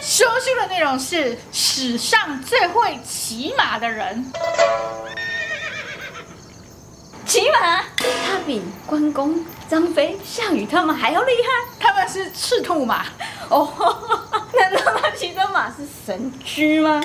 说书的内容是史上最会骑马的人。骑马，他比关公、张飞、项羽他们还要厉害。他们是赤兔马。哦，骑的马是神驹吗？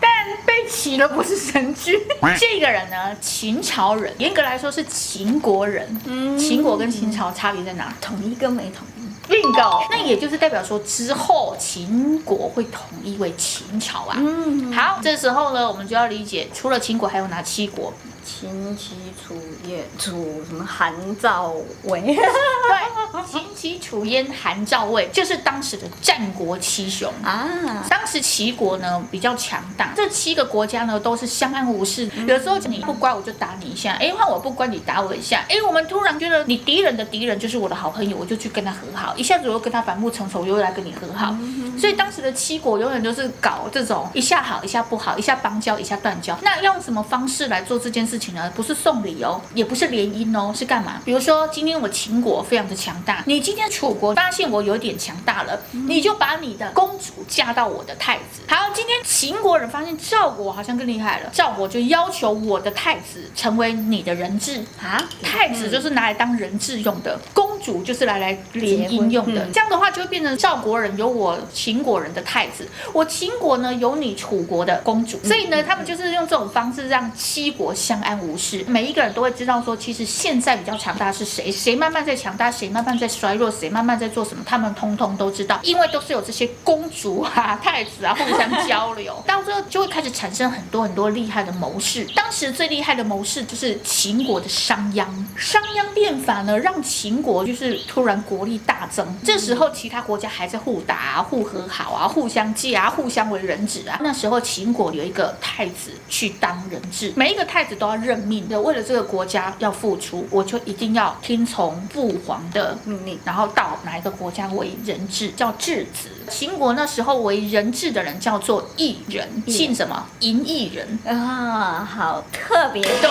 但被骑的不是神驹。这个人呢，秦朝人，严格来说是秦国人。嗯，秦国跟秦朝差别在哪？统一跟没统一。bingo，那也就是代表说之后秦国会统一为秦朝啊。嗯，好，这时候呢，我们就要理解，除了秦国还有哪七国？秦、齐、楚、燕、楚什么韩赵魏？对，秦、齐、楚、燕、韩、赵、魏就是当时的战国七雄啊。当时齐国呢比较强大，这七个国家呢都是相安无事。有时候你不乖，我就打你一下；哎，换我不乖，你打我一下。哎，我们突然觉得你敌人的敌人就是我的好朋友，我就去跟他和好。一下子我又跟他反目成仇，又来跟你和好。所以当时的七国永远都是搞这种一下好，一下不好，一下邦交，一下断交。那用什么方式来做这件事情呢？不是送礼哦，也不是联姻哦，是干嘛？比如说今天我秦国非常的强大，你今天楚国发现我有点强大了，你就把你的公主嫁到我的太子。好，今天秦国人发现赵国好像更厉害了，赵国就要求我的太子成为你的人质啊，太子就是拿来当人质用的，公主就是来来联姻用的。这样的话就会变成赵国人有我秦国人的太子，我秦国呢有你楚国的公主，所以呢他们就是用这种方式让七国相安无事。每一个人都会知道说，其实现在比较强大是谁，谁慢慢在强大，谁慢慢在衰弱，谁慢慢在做什么，他们通通都知道，因为都是有这些公主啊、太子啊互相交流，到最后就会开始产生很多很多厉害的谋士。当时最厉害的谋士就是秦国的商鞅，商鞅变法呢，让秦国就是突然国力大增。这时候其他国家还在互打啊、互和好啊、互相借啊、互相为人质啊。那时候秦国有一个太子去当人质，每一个太子都要认命的。为了这个国家要付出，我就一定要听从父皇的命令，然后到哪一个国家为人质，叫质子。秦国那时候为人质的人叫做异人，姓什么？嬴异人啊，好特别。对，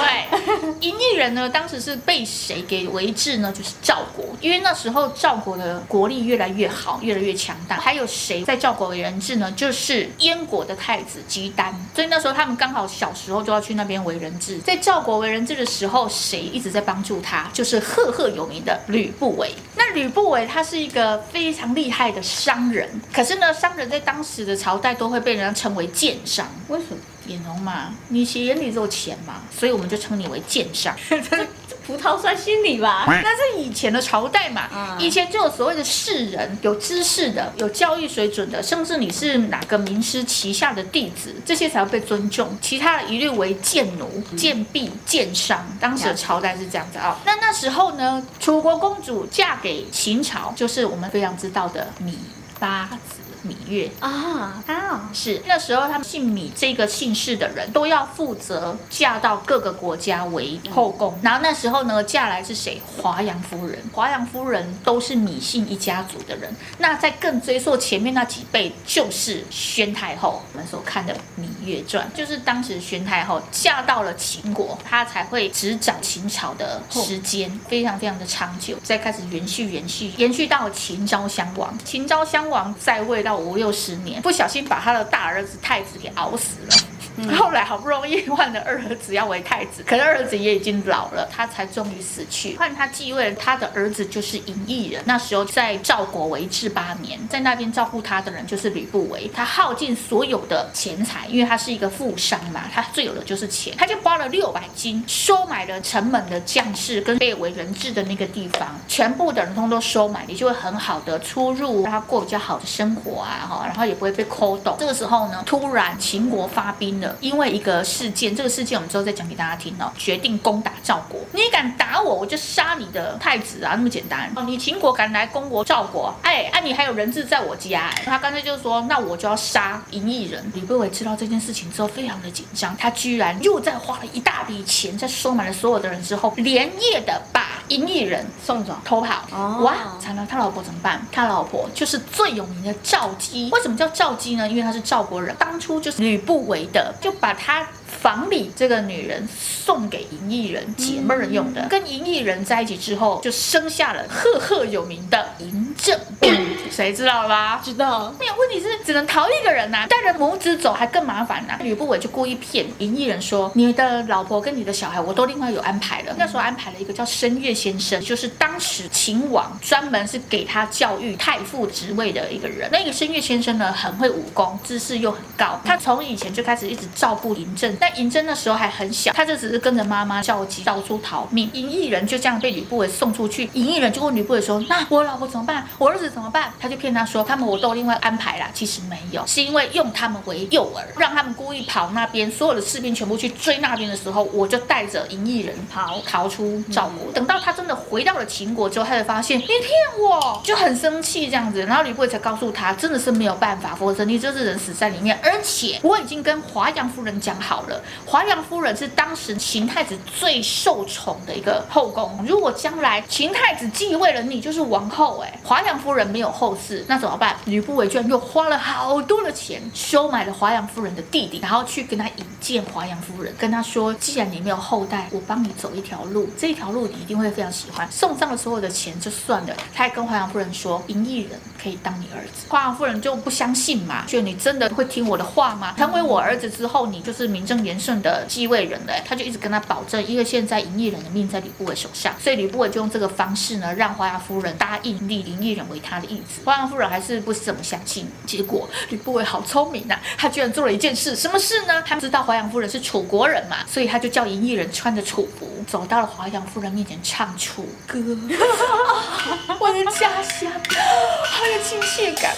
嬴异人呢，当时是被谁给为质呢？就是赵国，因为那时候赵国的国力越来越好，越来越强大。还有谁在赵国为人质呢？就是燕国的太子姬丹。所以那时候他们刚好小时候就要去那边为人质，在赵国为人质的时候，谁一直在帮助他？就是赫赫有名的吕不韦。那吕不韦他是一个非常厉害的商人。可是呢，商人在当时的朝代都会被人家称为贱商。为什么？眼红嘛，你眼里只有钱嘛，所以我们就称你为贱商。葡萄酸心理吧，那是以前的朝代嘛，以前就有所谓的士人，有知识的，有教育水准的，甚至你是哪个名师旗下的弟子，这些才要被尊重，其他的一律为贱奴、贱婢、贱商。当时的朝代是这样子啊。那那时候呢，楚国公主嫁给秦朝，就是我们非常知道的芈八子。芈月啊啊，是那时候他们姓芈这个姓氏的人都要负责嫁到各个国家为后宫。然后那时候呢，嫁来是谁？华阳夫人。华阳夫人都是芈姓一家族的人。那在更追溯前面那几辈，就是宣太后。我们所看的《芈月传》，就是当时宣太后嫁到了秦国，她才会执掌秦朝的时间非常非常的长久，再开始延续延续延续到秦昭襄王。秦昭襄王在位到。五六十年，不小心把他的大儿子太子给熬死了。后来好不容易换了二儿子要为太子，可是二儿子也已经老了，他才终于死去。换他继位，他的儿子就是嬴异人。那时候在赵国为质八年，在那边照顾他的人就是吕不韦。他耗尽所有的钱财，因为他是一个富商嘛，他最有的就是钱，他就花了六百金收买了城门的将士跟被为人质的那个地方，全部的人通都收买，你就会很好的出入，让他过比较好的生活啊，哈，然后也不会被抠动。这个时候呢，突然秦国发兵了。因为一个事件，这个事件我们之后再讲给大家听哦。决定攻打赵国，你敢打我，我就杀你的太子啊，那么简单。哦，你秦国敢来攻我赵国，哎，啊，你还有人质在我家，哎，他干脆就说，那我就要杀嬴异人。吕不韦知道这件事情之后，非常的紧张，他居然又在花了一大笔钱，在收买了所有的人之后，连夜的把嬴异人送走，偷跑。哦，哇，惨了，他老婆怎么办？他老婆就是最有名的赵姬。为什么叫赵姬呢？因为她是赵国人，当初就是吕不韦的。就把他房里这个女人送给银艺人解闷儿用的，跟银艺人在一起之后，就生下了赫赫有名的嬴政。谁知道了吧？知道。没有问题是只能逃一个人呐、啊，带着母子走还更麻烦呐、啊。吕不韦就故意骗银艺人说：“你的老婆跟你的小孩我都另外有安排了。”那时候安排了一个叫申月先生，就是当时秦王专门是给他教育太傅职位的一个人。那个申月先生呢，很会武功，知识又很高。他从以前就开始一直照顾嬴政。但嬴政那时候还很小，他就只是跟着妈妈召集到处逃命。银翼人就这样被吕不韦送出去。银翼人就问吕不韦说：“那我老婆怎么办？我儿子怎么办？”他就骗他说：“他们我都另外安排了。”其实没有，是因为用他们为诱饵，让他们故意跑那边，所有的士兵全部去追那边的时候，我就带着银翼人逃逃出赵国。等到他真的回到了秦国之后，他就发现你骗我，就很生气这样子。然后吕不韦才告诉他，真的是没有办法，否则你这是人死在里面。而且我已经跟华阳夫人讲好了，华阳夫人是当时秦太子最受宠的一个后宫，如果将来秦太子继位了，你就是王后。哎，华阳夫人没有后嗣，那怎么办？吕不韦居然又花了好多的钱收买了华阳夫人的弟弟，然后去跟他引荐华阳夫人，跟他说：既然你没有后代，我帮你走一条路，这条路你一定会非常喜欢。送上了所有的钱就算了，他还跟华阳夫人说：银翼人可以当你儿子。华阳夫人就不相信嘛，就你真的会听我的话吗？成为我儿子之后，你就是名正言顺的继位人了。他就一直跟他保证，因为现在银翼人的命在吕不韦手上，所以吕不韦就用这个方式呢，让华阳夫人答应立银翼人为他的义子。华阳夫人还是不怎么相信，结果吕不韦好聪明呐、啊，他居然做了一件事，什么事呢？他知道华阳夫人是楚国人嘛，所以他就叫银翼人穿着楚服走到了华阳夫人面前唱楚歌，我的家乡，好有亲切感。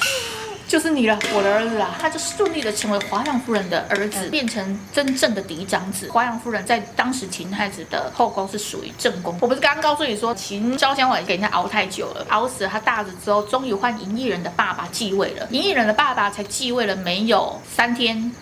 就是你了，我的儿子啊！他就顺利的成为华阳夫人的儿子，变成真正的嫡长子。华阳夫人在当时秦太子的后宫是属于正宫。我不是刚刚告诉你说秦昭襄王给人家熬太久了，熬死了他大儿子之后，终于换银翼人的爸爸继位了。银翼人的爸爸才继位了没有三天，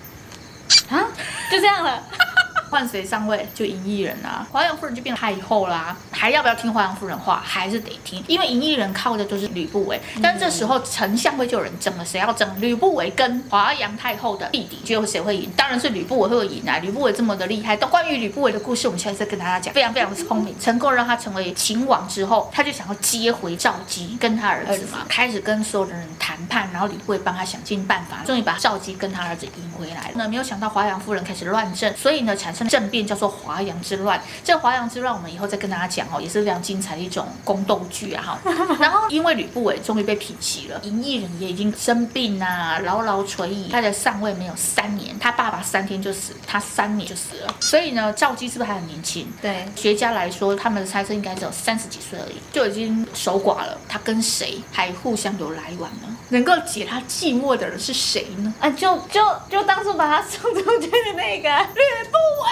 啊，就这样了。换谁上位就赢异人啊，华阳夫人就变太后啦、啊，还要不要听华阳夫人话？还是得听，因为赢异人靠的就是吕不韦。但这时候丞相会就有人争了，谁要争？吕不韦跟华阳太后的弟弟，最后谁会赢？当然是吕不韦会赢啊！吕不韦这么的厉害，都关于吕不韦的故事，我们下一次跟大家讲。非常非常的聪明，成功让他成为秦王之后，他就想要接回赵姬跟他儿子嘛，开始跟所有的人谈判，然后吕不韦帮他想尽办法，终于把赵姬跟他儿子赢回来了。那没有想到华阳夫人开始乱政，所以呢产生。政变叫做华阳之乱，这华阳之乱我们以后再跟大家讲哦，也是非常精彩的一种宫斗剧啊哈。然后因为吕不韦终于被平息了，嬴异人也已经生病啊，牢牢垂睨，他的上位没有三年，他爸爸三天就死，他三年就死了。所以呢，赵姬是不是还很年轻？对，学家来说，他们的猜测应该只有三十几岁而已，就已经守寡了。他跟谁还互相有来往呢？能够解他寂寞的人是谁呢？啊，就就就当初把他送出去的那个吕不韦。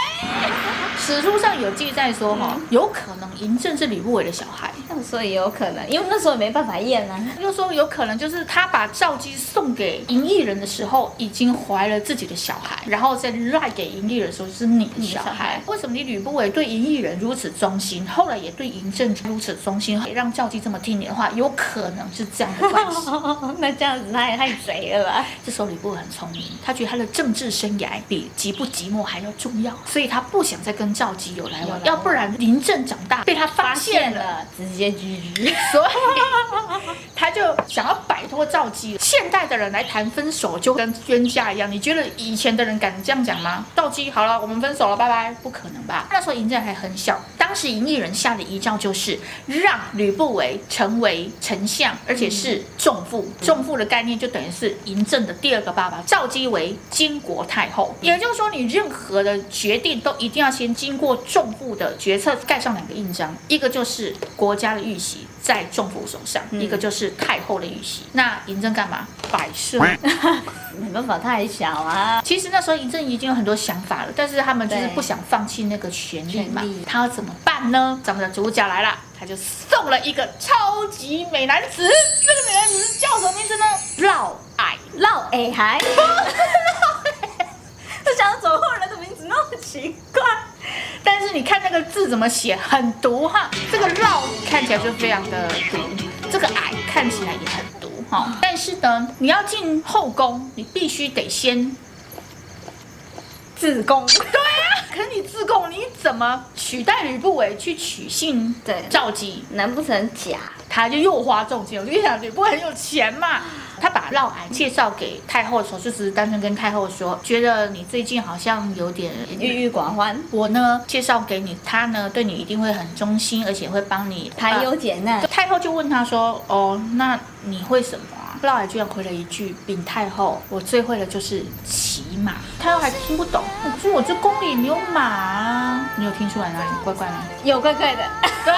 史书上有记载说，哈，有可能嬴政是吕不韦的小孩，所以有可能，因为那时候也没办法验啊。又说有可能就是他把赵姬送给嬴异人的时候，已经怀了自己的小孩，然后再赖给嬴异人说是你的小孩。为什么你吕不韦对嬴异人如此忠心，后来也对嬴政如此忠心，也让赵姬这么听你的话？有可能是这样的关系。那这样子他也太贼了吧？这时候吕不韦很聪明，他觉得他的政治生涯比寂不寂寞还要重要，所以他不想再跟赵姬有来往，要不然嬴政长大被他发现了，直接 GG。所以他就想要摆脱赵姬。现代的人来谈分手就跟冤家一样，你觉得以前的人敢这样讲吗？赵姬，好了，我们分手了，拜拜，不可能吧？那时候嬴政还很小，当时赢异人下的遗诏就是让吕不韦成为丞相，而且是重父。重父的概念就等于是嬴政的第二个爸爸，赵姬为金国太后。也就是说，你任何的决定都一定要先经过仲父的决策，盖上两个印章，一个就是国家的玉玺在重府手上，一个就是太后的玉玺。那嬴政干嘛？摆设，没办法，太小啊。其实那时候嬴政已经有很多想法了，但是他们就是不想放弃那个权力嘛。他要怎么办呢？咱们的主角来了，他就送了一个超级美男子。这个美男子叫什么名字呢？嫪毐，嫪毐还。不 想走后人的名字那么奇怪，但是你看那个字怎么写，很毒哈。这个绕看起来就非常的毒，这个矮看起来也很毒哈。但是呢，你要进后宫，你必须得先自宫。对啊。可是你自宫，你怎么取代吕不韦去取信对赵姬？难不成假？他就又花重金，我就想吕不韦很有钱嘛。他把嫪毐介绍给太后的时候，就只是单纯跟太后说，觉得你最近好像有点郁郁寡欢。我呢介绍给你，他呢对你一定会很忠心，而且会帮你排忧解难。太后就问他说：“哦，那你会什么啊？”嫪毐居然回了一句：“禀太后，我最会的就是骑马。”太后还听不懂，可是我这宫里没有马啊。你有听出来哪里怪怪吗？有怪怪的。对。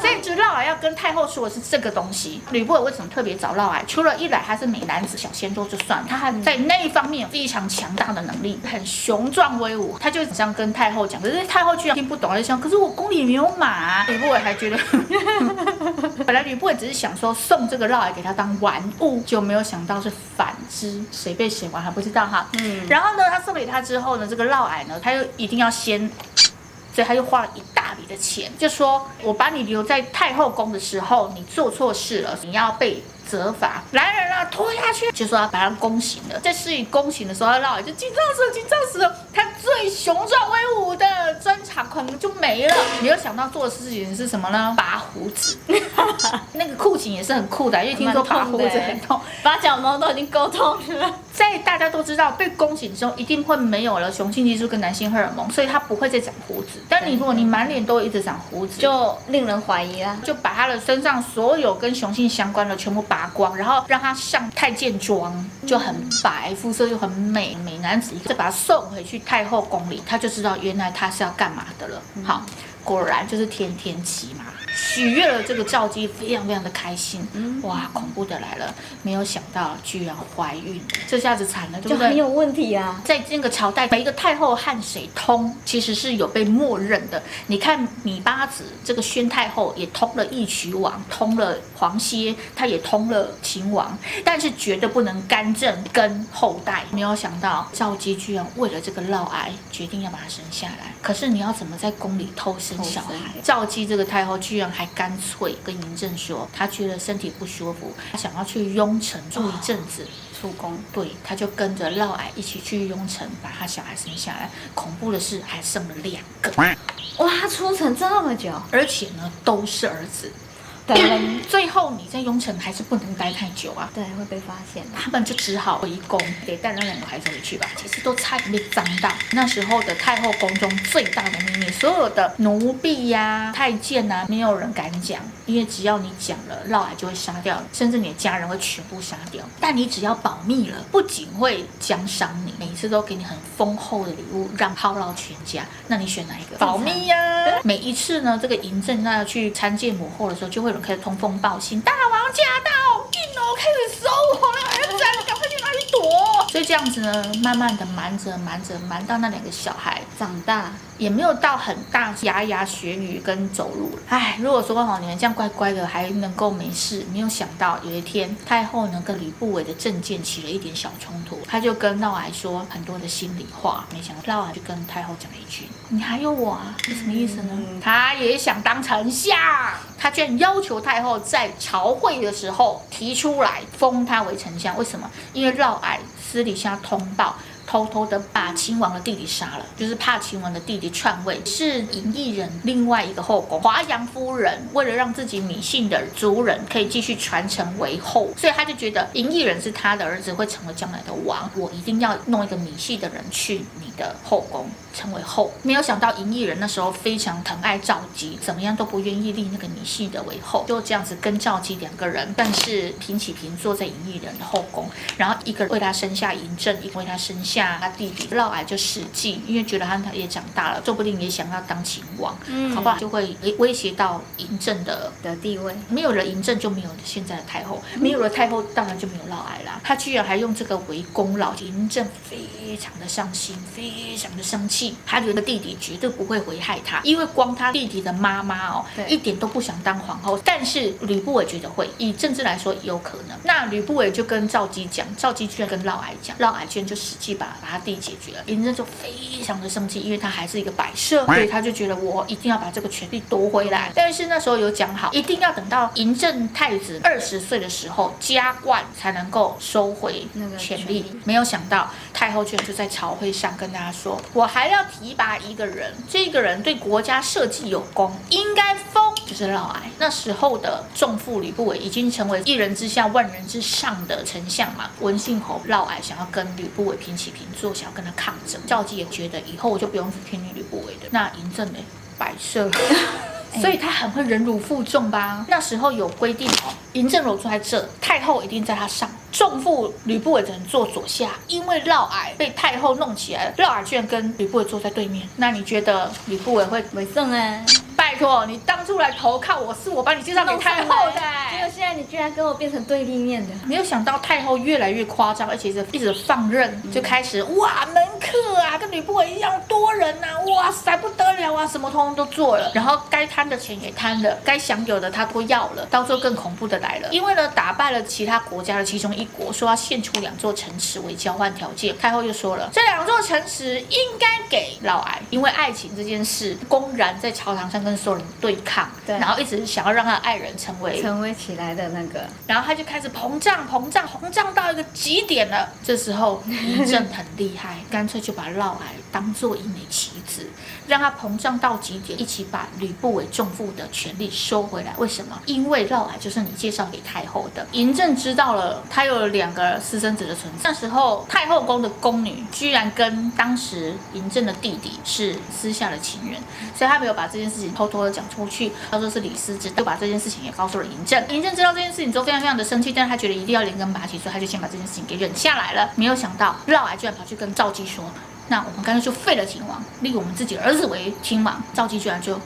所以，就嫪毐要跟太后说的是这个东西。吕不韦为什么特别找嫪毐？除了一来他是美男子、小鲜肉就算，他还在那一方面有非常强大的能力，很雄壮威武。他就这样跟太后讲，可是太后居然听不懂，他就想，可是我宫里没有马啊。吕不韦还觉得，本来吕不韦只是想说送这个嫪毐给他当玩物，就没有想到是反之，谁被谁玩还不知道哈。嗯。然后呢，他送给他之后呢，这个嫪毐呢，他又一定要先。所以他就花了一大笔的钱，就说我把你留在太后宫的时候，你做错事了，你要被责罚。来人啊，拖下去，就说要把他宫刑了。在施以宫刑的时候，嫪毐就紧张死了，紧张死了。他最雄壮威武的专长可能就没了。没有想到做的事情是什么呢？拔胡子。那个酷刑也是很酷的，因为听说拔胡子很痛，拔脚毛都已经够痛了。在大家都知道被宫刑之后，一定会没有了雄性激素跟男性荷尔蒙，所以他不会再长胡子。但你如果你满脸都一直长胡子，就令人怀疑啊。就把他的身上所有跟雄性相关的全部拔光，然后让他上太监妆，就很白，肤色又很美，美男子。再把他送回去太后宫里，他就知道原来他是要干嘛的了。好，果然就是天天骑马。许悦了这个赵姬非常非常的开心，嗯哇，恐怖的来了，没有想到居然怀孕，这下子惨了，对不对？就很有问题啊！在这个朝代，每一个太后和谁通，其实是有被默认的。你看芈八子这个宣太后也通了义渠王，通了黄歇，她也通了秦王，但是绝对不能干政跟后代。没有想到赵姬居然为了这个嫪毐，决定要把她生下来。可是你要怎么在宫里偷生小孩？赵姬这个太后居然。还干脆跟嬴政说，她觉得身体不舒服，她想要去雍城住一阵子，出宫。对，她就跟着嫪毐一起去雍城，把她小孩生下来。恐怖的是，还生了两个。哇，他出城这么久，而且呢，都是儿子。对，最后你在雍城还是不能待太久啊，对，会被发现。他们就只好回宫，得带那两个孩子回去吧。其实都差点被脏到。那时候的太后宫中最大的秘密，所有的奴婢呀、啊、太监呐、啊，没有人敢讲，因为只要你讲了，嫪毐就会杀掉，甚至你的家人会全部杀掉。但你只要保密了，不仅会奖赏你，每一次都给你很丰厚的礼物，让犒劳全家。那你选哪一个？保密呀、啊。每一次呢，这个嬴政那要去参见母后的时候，就会。开始通风报信，大王驾到，进哦，开始搜我了，儿子，赶快去哪里躲？所以这样子呢，慢慢的瞒着瞒着瞒到那两个小孩长大。也没有到很大牙牙学语跟走路了。哎，如果说哦，你们这样乖乖的还能够没事，没有想到有一天太后呢跟吕不韦的政见起了一点小冲突，他就跟嫪毐说很多的心里话。没想到嫪毐就跟太后讲了一句：“你还有我啊？是什么意思呢？”嗯、他也想当丞相，他居然要求太后在朝会的时候提出来封他为丞相。为什么？因为嫪毐私底下通报。偷偷的把秦王的弟弟杀了，就是怕秦王的弟弟篡位。是嬴异人另外一个后宫华阳夫人，为了让自己芈姓的族人可以继续传承为后，所以他就觉得嬴异人是他的儿子，会成为将来的王。我一定要弄一个芈系的人去你的后宫成为后。没有想到嬴异人那时候非常疼爱赵姬，怎么样都不愿意立那个芈系的为后，就这样子跟赵姬两个人，但是平起平坐在嬴异人的后宫，然后一个为他生下嬴政，一个为他生下。下他弟弟嫪毐就使计，因为觉得他他也长大了，说不定也想要当秦王，嗯，好不好？就会威胁到嬴政的的地位。没有了嬴政，就没有现在的太后；没有了太后，当然就没有嫪毐啦。他居然还用这个为功劳，嬴政非常的伤心，非常的生气。他觉得弟弟绝对不会危害他，因为光他弟弟的妈妈哦，一点都不想当皇后。但是吕不韦觉得会，以政治来说有可能。那吕不韦就跟赵姬讲，赵姬居然跟嫪毐讲，嫪毐居然就使计把法把他弟解决了。嬴政就非常的生气，因为他还是一个摆设，所以他就觉得我一定要把这个权力夺回来。但是那时候有讲好，一定要等到嬴政太子二十岁的时候加冠才能够收回那个权力。没有想到太后居然就在朝会上跟大家说，我还要提拔一个人，这个人对国家社稷有功，应该封，就是嫪毐。那时候的重父吕不韦已经成为一人之下万人之上的丞相嘛。文信侯嫪毐想要跟吕不韦平起平做，想要跟他抗争。赵姬也觉得以后我就不用去听你吕不韦的。那嬴政呢？摆设。所以他很会忍辱负重吧？那时候有规定哦，嬴政如果坐在这，太后一定在他上。重负吕不韦只能坐左下，因为嫪毐被太后弄起来了，嫪毐居然跟吕不韦坐在对面。那你觉得吕不韦会为胜呢？拜托，你当初来投靠我是我把你介绍给太后的，结果现在你居然跟我变成对立面的。没有想到太后越来越夸张，而且是一直放任，就开始哇门客啊，跟吕不韦一样多人呐、啊，哇塞不得了啊，什么通通都做了，然后该贪的钱也贪了，该享有的他都要了，到最后更恐怖的来了，因为呢打败了其他国家的其中一国，说要献出两座城池为交换条件，太后就说了，这两座城池应该给嫪毐，因为爱情这件事公然在朝堂上跟所有人对抗，对，然后一直想要让他的爱人成为成为起来的那个，然后他就开始膨胀膨胀膨胀到一个极点了。这时候嬴政很厉害，干脆就把嫪毐当做一枚棋子，让他膨胀到极点，一起把吕不韦重负的权力收回来。为什么？因为嫪毐就是你介绍给太后的。嬴政知道了他有两个私生子的存在，那时候太后宫的宫女居然跟当时嬴政的弟弟是私下的情人，所以他没有把这件事情偷偷的讲出去。他说是李斯知道，就把这件事情也告诉了嬴政。嬴政知道这件事情之后，非常非常的生气，但是他觉得一定要连根拔起，所以他就先把这件事情给忍下来了。没有想到嫪毐居然跑去跟赵姬说。那我们干脆就废了秦王，立我们自己儿子为秦王。赵姬居然就。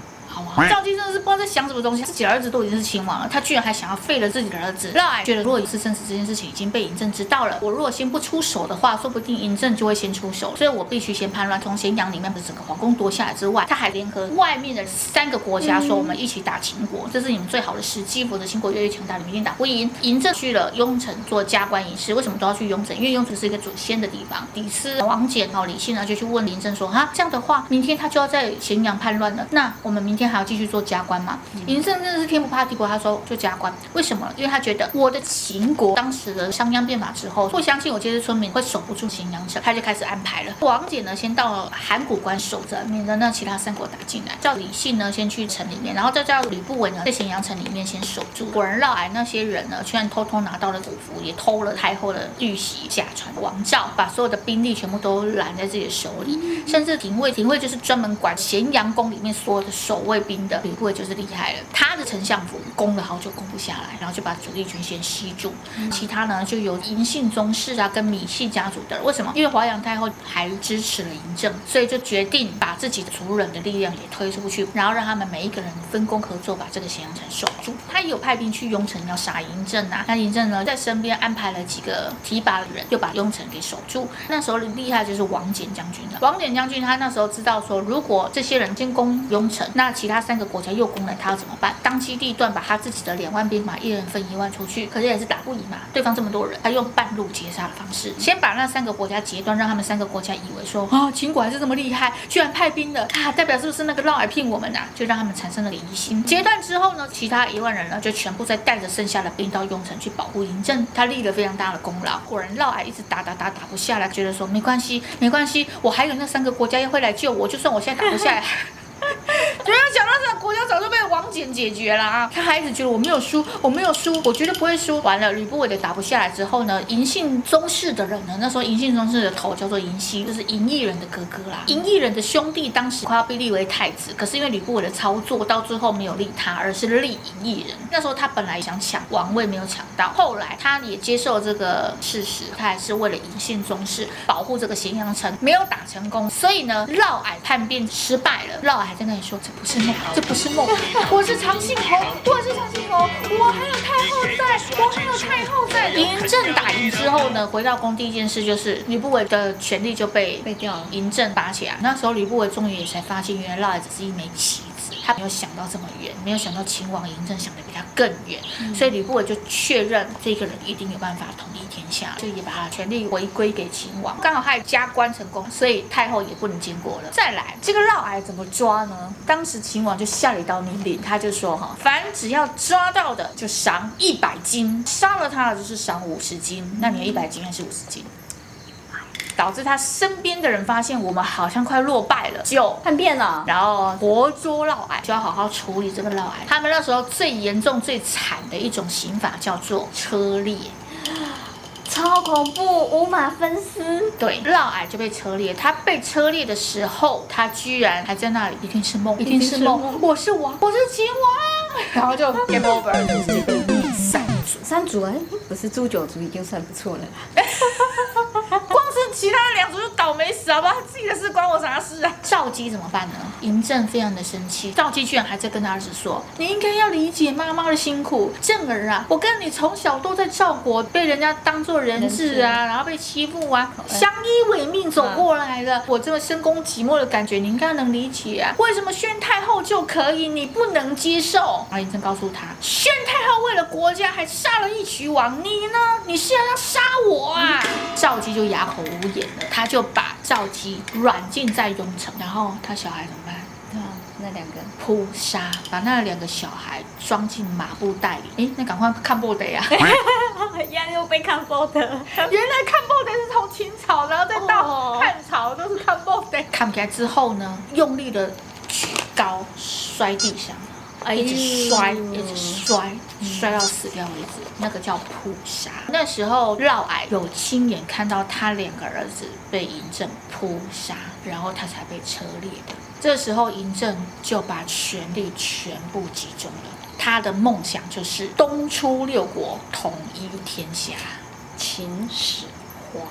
赵姬真的是不知道在想什么东西，自己的儿子都已经是亲王了，他居然还想要废了自己的儿子。嫪毐觉得，如果一次生死这件事情已经被嬴政知道了，我如果先不出手的话，说不定嬴政就会先出手，所以我必须先叛乱，从咸阳里面把整个皇宫夺下来之外，他还联合外面的三个国家说，我们一起打秦国，这是你们最好的时机，否则秦国越来越强大，你们一定打不赢。嬴政去了雍城做加官仪式，为什么都要去雍城？因为雍城是一个祖先的地方。李斯、王翦哦李信呢就去问嬴政说，哈，这样的话，明天他就要在咸阳叛乱了，那我们明天还要继续做加官嘛？嬴政真的是天不怕地不怕，他说就加官。为什么？因为他觉得我的秦国当时的商鞅变法之后，不相信我这些村民会守不住咸阳城，他就开始安排了。王翦呢，先到了函谷关守着，免得那其他三国打进来。叫李信呢，先去城里面，然后再叫吕不韦呢，在咸阳城里面先守住。果然，嫪毐那些人呢，居然偷偷拿到了古符，也偷了太后的玉玺、假传王诏，把所有的兵力全部都揽在自己的手里，甚至廷尉，廷尉就是专门管咸阳宫里面所有的守卫兵的。吕不韦就是厉害了，他的丞相府攻了好久攻不下来，然后就把主力军先吸住，其他呢就由嬴姓宗室啊跟芈姓家族的。为什么？因为华阳太后还支持了嬴政，所以就决定把自己的族人的力量也推出去，然后让他们每一个人分工合作，把这个咸阳城守住。他也有派兵去雍城要杀嬴政啊，那嬴政呢在身边安排了几个提拔的人，就把雍城给守住。那时候厉害就是王翦将军了。王翦将军他那时候知道说，如果这些人进攻雍城，那其他三个国家又攻了，他要怎么办？当机立断，把他自己的两万兵马一人分一万出去，可是也是打不赢嘛。对方这么多人，他用半路截杀的方式，先把那三个国家截断，让他们三个国家以为说啊，秦国还是这么厉害，居然派兵了啊，代表是不是那个嫪毐骗我们呐、啊？就让他们产生了疑心。截断之后呢，其他一万人呢，就全部再带着剩下的兵到雍城去保护嬴政，他立了非常大的功劳。果然嫪毐一直打打打打不下来，觉得说没关系，没关系，我还有那三个国家要会来救我，就算我现在打不下来。没有想到这个国家早就被王翦解决了啊！他还一直觉得我没有输，我没有输，我绝对不会输。完了，吕不韦的打不下来之后呢，嬴姓宗室的人呢，那时候嬴姓宗室的头叫做嬴熙，就是嬴异人的哥哥啦。嬴异人的兄弟当时快要被立为太子，可是因为吕不韦的操作，到最后没有立他，而是立嬴异人。那时候他本来想抢王位，没有抢到，后来他也接受这个事实，他还是为了嬴姓宗室保护这个咸阳城，没有打成功。所以呢，嫪毐叛变失败了。嫪毐还在那里说这。不是梦，这不是梦，我是长信侯，我是长信侯，我还有太后在，我还有太后在。嬴政打赢之后呢，回到宫第一件事就是吕不韦的权力就被被掉了，嬴政拔起来。那时候吕不韦终于也才发现，原来嫪毐只是一枚棋子。他没有想到这么远，没有想到秦王嬴政想的比他更远，嗯、所以吕不韦就确认这个人一定有办法统一天下，就也把他权力回归给秦王。刚好他也加官成功，所以太后也不能经过了。再来，这个嫪毐怎么抓呢？当时秦王就下了一道命令，他就说哈，凡只要抓到的就赏一百金，杀了他的就是赏五十金。那你一百金还是五十金？导致他身边的人发现我们好像快落败了，就叛变了，然后活捉嫪毐，就要好好处理这个嫪毐。他们那时候最严重、最惨的一种刑法叫做车裂，超恐怖，五马分尸。对，嫪毐就被车裂。他被车裂的时候，他居然还在那里，一定是梦，一定是梦，我是王，我是秦王，然后就 game over，就是 三族，三族哎，不是诛九族已经算不错了。其他的倒霉死，好不好？自己的事关我啥事啊？赵姬怎么办呢？嬴政非常的生气，赵姬居然还在跟他儿子说：“你应该要理解妈妈的辛苦，政儿啊，我跟你从小都在赵国，被人家当做人质啊，然后被欺负啊，相依为命走过来的，我这么深宫寂寞的感觉，你应该能理解啊。为什么宣太后就可以，你不能接受？”然后嬴政告诉他：“宣太后为了国家还杀了一渠王，你呢？你是要要杀我啊？”赵姬就哑口无。言了，他就把赵姬软禁在雍城，然后他小孩怎么办？对啊，那两个扑杀，把那两个小孩装进麻布袋里。哎，那赶快看布袋呀！呀，又被看布的。原来看布的是从秦朝，然后再到汉朝都是看布的。看起来之后呢，用力的举高，摔地上。一直摔，一直摔，摔到死掉为止，那个叫扑杀。那时候嫪毐有亲眼看到他两个儿子被嬴政扑杀，然后他才被车裂的。这时候嬴政就把权力全部集中了，他的梦想就是东出六国，统一天下，秦始皇。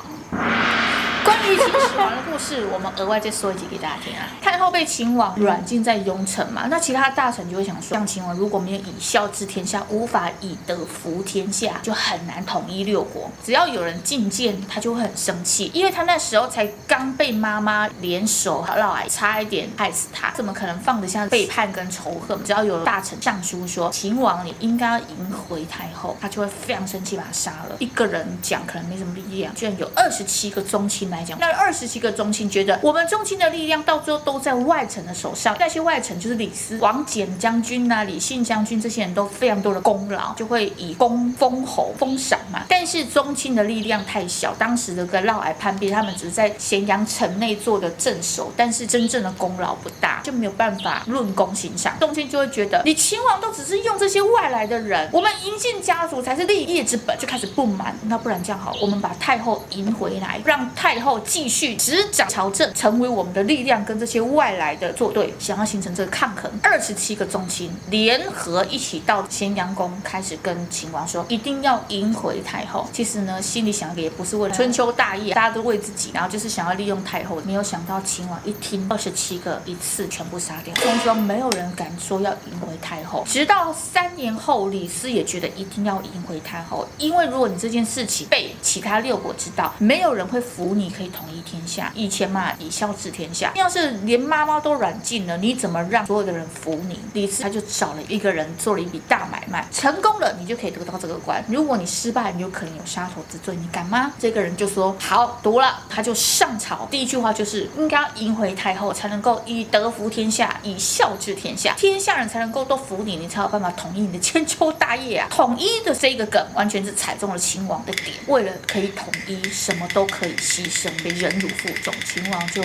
关于秦始皇的故事，我们额外再说一集给大家听啊。太后被秦王软禁在雍城嘛，那其他大臣就会想说，像秦王如果没有以孝治天下，无法以德服天下，就很难统一六国。只要有人进谏，他就会很生气，因为他那时候才刚被妈妈联手嫪毐差一点害死他，怎么可能放得下背叛跟仇恨？只要有大臣上书说秦王你应该要迎回太后，他就会非常生气，把他杀了。一个人讲可能没什么力量，居然有二十七个宗亲来讲，那二十七个宗亲觉得我们宗亲的力量到最后都在外臣的手上，那些外臣就是李斯、王翦将军啊、李信将军这些人都非常多的功劳，就会以功封侯、封赏嘛。但是宗亲的力量太小，当时的个嫪毐叛变，他们只是在咸阳城内做的镇守，但是真正的功劳不大，就没有办法论功行赏。宗亲就会觉得你秦王都只是用这些外来的人，我们嬴姓家族才是立业之本，就开始不满。那不然这样好，我们把太后迎回来，让太后继。继续执掌朝政，成为我们的力量，跟这些外来的作对，想要形成这个抗衡。二十七个宗亲联合一起到咸阳宫，开始跟秦王说，一定要迎回太后。其实呢，心里想的也不是为了春秋大业，大家都为自己，然后就是想要利用太后。没有想到秦王一听，二十七个一次全部杀掉，从此没有人敢说要迎回太后。直到三年后，李斯也觉得一定要迎回太后，因为如果你这件事情被其他六国知道，没有人会服你，可以统一。天下以前嘛，以孝治天下。要是连妈妈都软禁了，你怎么让所有的人服你？李斯他就找了一个人做了一笔大买卖，成功了，你就可以得到这个官；如果你失败，你就可能有杀头之罪。你敢吗？这个人就说好，读了，他就上朝。第一句话就是应该要迎回太后，才能够以德服天下，以孝治天下，天下人才能够都服你，你才有办法统一你的千秋大业啊！统一的这个梗，完全是踩中了秦王的点。为了可以统一，什么都可以牺牲，被人。忍辱负重，秦王就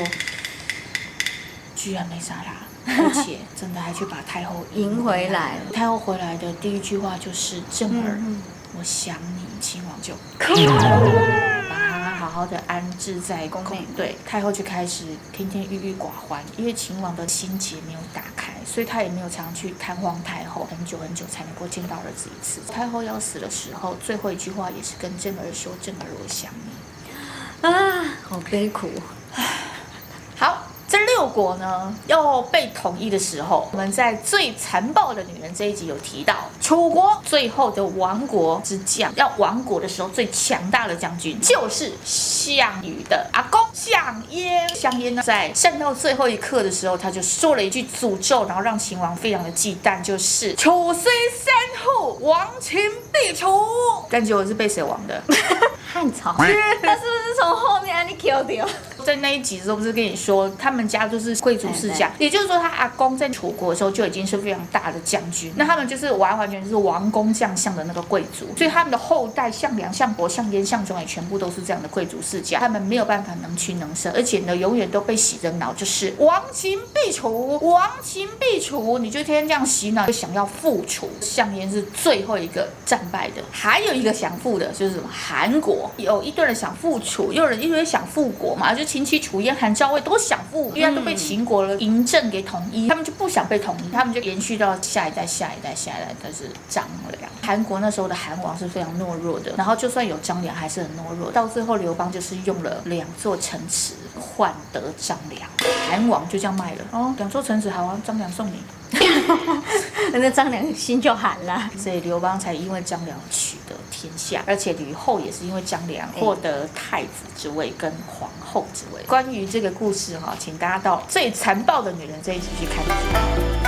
居然没杀他，而 且真的还去把太后迎回来了。太后回来的第一句话就是：“政儿，嗯、我想你。”秦王就把他好好的安置在宫内。对，太后就开始天天郁郁寡欢，因为秦王的心结没有打开，所以他也没有常去探望太后，很久很久才能够见到儿子一次。太后要死的时候，最后一句话也是跟政儿说：“政儿，我想你。”啊，好悲苦。唉，六国呢要被统一的时候，我们在最残暴的女人这一集有提到，楚国最后的亡国之将，要亡国的时候最强大的将军就是项羽的阿公项燕。项燕呢，在战到最后一刻的时候，他就说了一句诅咒，然后让秦王非常的忌惮，就是“楚虽三户，亡秦必楚”。但结果是被谁亡的？汉朝。他是不是从后面你 Q 掉？在那一集的时候，不是跟你说，他们家就是贵族世家，也就是说，他阿公在楚国的时候就已经是非常大的将军。那他们就是完完全全是王公将相的那个贵族，所以他们的后代项梁、项伯、项燕、项庄也全部都是这样的贵族世家。他们没有办法能屈能伸，而且呢，永远都被洗着脑，就是亡秦必楚，亡秦必楚。你就天天这样洗脑，就想要复楚。项燕是最后一个战败的，还有一个想复的，就是什么？韩国有一堆人想复楚，又有人一堆想复国嘛，就。秦齐楚燕韩赵魏都想复，因为都被秦国的嬴政给统一，他们就不想被统一，他们就延续到下一代、下一代、下一代，但是张良。韩国那时候的韩王是非常懦弱的，然后就算有张良，还是很懦弱。到最后，刘邦就是用了两座城池换得张良，韩王就这样卖了。哦，两座城池，好啊，张良送你。那张良心就寒了，所以刘邦才因为张良取得天下，而且吕后也是因为张良获得太子之位跟皇后之位。关于这个故事哈，请大家到最残暴的女人这一集去看。